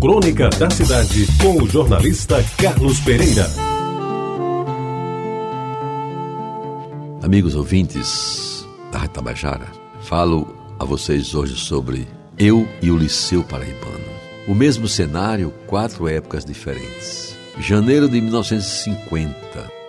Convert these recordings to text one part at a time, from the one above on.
Crônica da Cidade, com o jornalista Carlos Pereira. Amigos ouvintes da Tabajara, falo a vocês hoje sobre Eu e o Liceu Paraibano. O mesmo cenário, quatro épocas diferentes. Janeiro de 1950,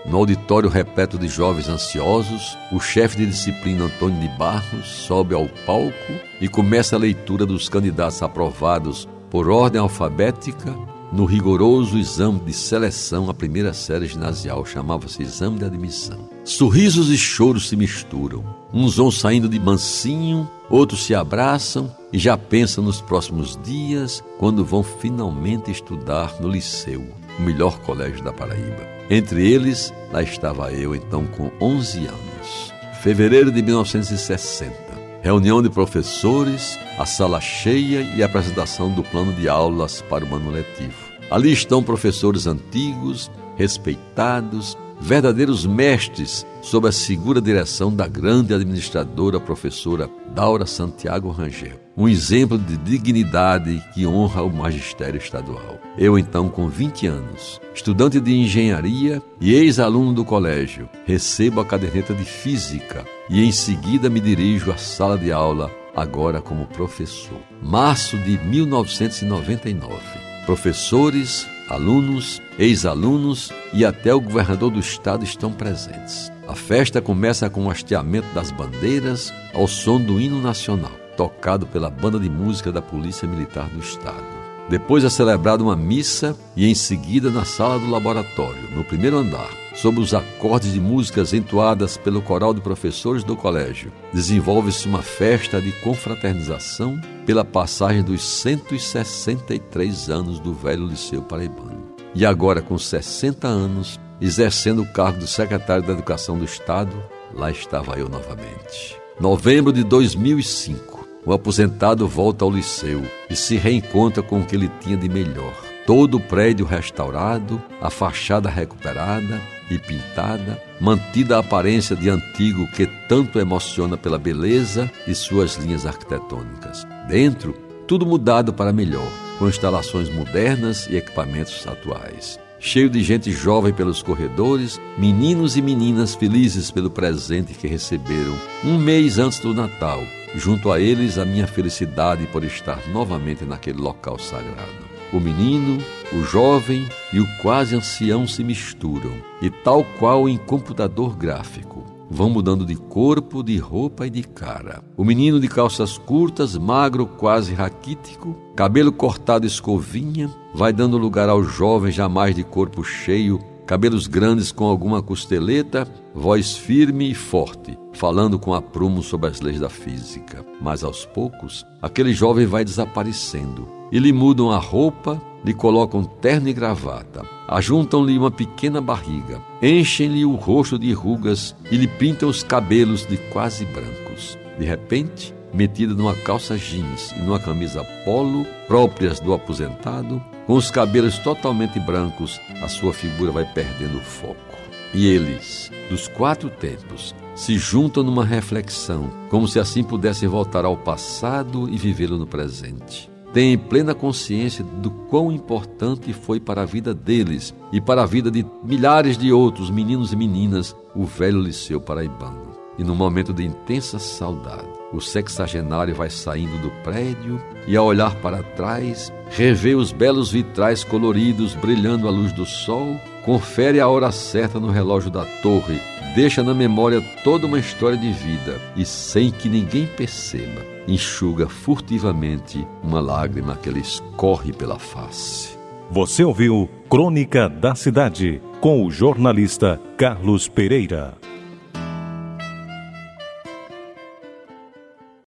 no auditório repleto de jovens ansiosos, o chefe de disciplina Antônio de Barros sobe ao palco e começa a leitura dos candidatos aprovados por ordem alfabética no rigoroso exame de seleção à primeira série ginasial, chamava-se exame de admissão. Sorrisos e choros se misturam. Uns vão saindo de mansinho, outros se abraçam e já pensam nos próximos dias, quando vão finalmente estudar no liceu, o melhor colégio da Paraíba. Entre eles, lá estava eu, então com 11 anos. Fevereiro de 1960 reunião de professores, a sala cheia e a apresentação do plano de aulas para o ano letivo. Ali estão professores antigos, respeitados, verdadeiros mestres sob a segura direção da grande administradora professora Daura Santiago Rangel. Um exemplo de dignidade que honra o magistério estadual. Eu, então, com 20 anos, estudante de engenharia e ex-aluno do colégio, recebo a caderneta de física e em seguida me dirijo à sala de aula, agora como professor. Março de 1999. Professores, alunos, ex-alunos e até o governador do estado estão presentes. A festa começa com o hasteamento das bandeiras ao som do hino nacional, tocado pela banda de música da Polícia Militar do Estado. Depois é celebrada uma missa e em seguida na sala do laboratório, no primeiro andar, sob os acordes de músicas entoadas pelo coral de professores do colégio, desenvolve-se uma festa de confraternização pela passagem dos 163 anos do velho Liceu Paraibano. E agora, com 60 anos, exercendo o cargo de secretário da Educação do Estado, lá estava eu novamente. Novembro de 2005 o aposentado volta ao liceu e se reencontra com o que ele tinha de melhor. Todo o prédio restaurado, a fachada recuperada e pintada, mantida a aparência de antigo que tanto emociona pela beleza e suas linhas arquitetônicas. Dentro, tudo mudado para melhor, com instalações modernas e equipamentos atuais cheio de gente jovem pelos corredores, meninos e meninas felizes pelo presente que receberam um mês antes do Natal junto a eles a minha felicidade por estar novamente naquele local sagrado. O menino, o jovem e o quase ancião se misturam, e tal qual em computador gráfico, vão mudando de corpo, de roupa e de cara. O menino de calças curtas, magro, quase raquítico, cabelo cortado escovinha, vai dando lugar ao jovem jamais de corpo cheio, cabelos grandes com alguma costeleta, voz firme e forte, falando com aprumo sobre as leis da física. Mas aos poucos, aquele jovem vai desaparecendo e lhe mudam a roupa, lhe colocam terno e gravata, ajuntam-lhe uma pequena barriga, enchem-lhe o rosto de rugas e lhe pintam os cabelos de quase brancos. De repente, metida numa calça jeans e numa camisa polo próprias do aposentado, com os cabelos totalmente brancos, a sua figura vai perdendo o foco. E eles, dos quatro tempos, se juntam numa reflexão, como se assim pudessem voltar ao passado e vivê-lo no presente. Têm plena consciência do quão importante foi para a vida deles e para a vida de milhares de outros meninos e meninas o velho Liceu Paraibano. E num momento de intensa saudade, o sexagenário vai saindo do prédio e, ao olhar para trás, revê os belos vitrais coloridos brilhando à luz do sol, confere a hora certa no relógio da torre, deixa na memória toda uma história de vida e, sem que ninguém perceba, enxuga furtivamente uma lágrima que lhe escorre pela face. Você ouviu Crônica da Cidade com o jornalista Carlos Pereira.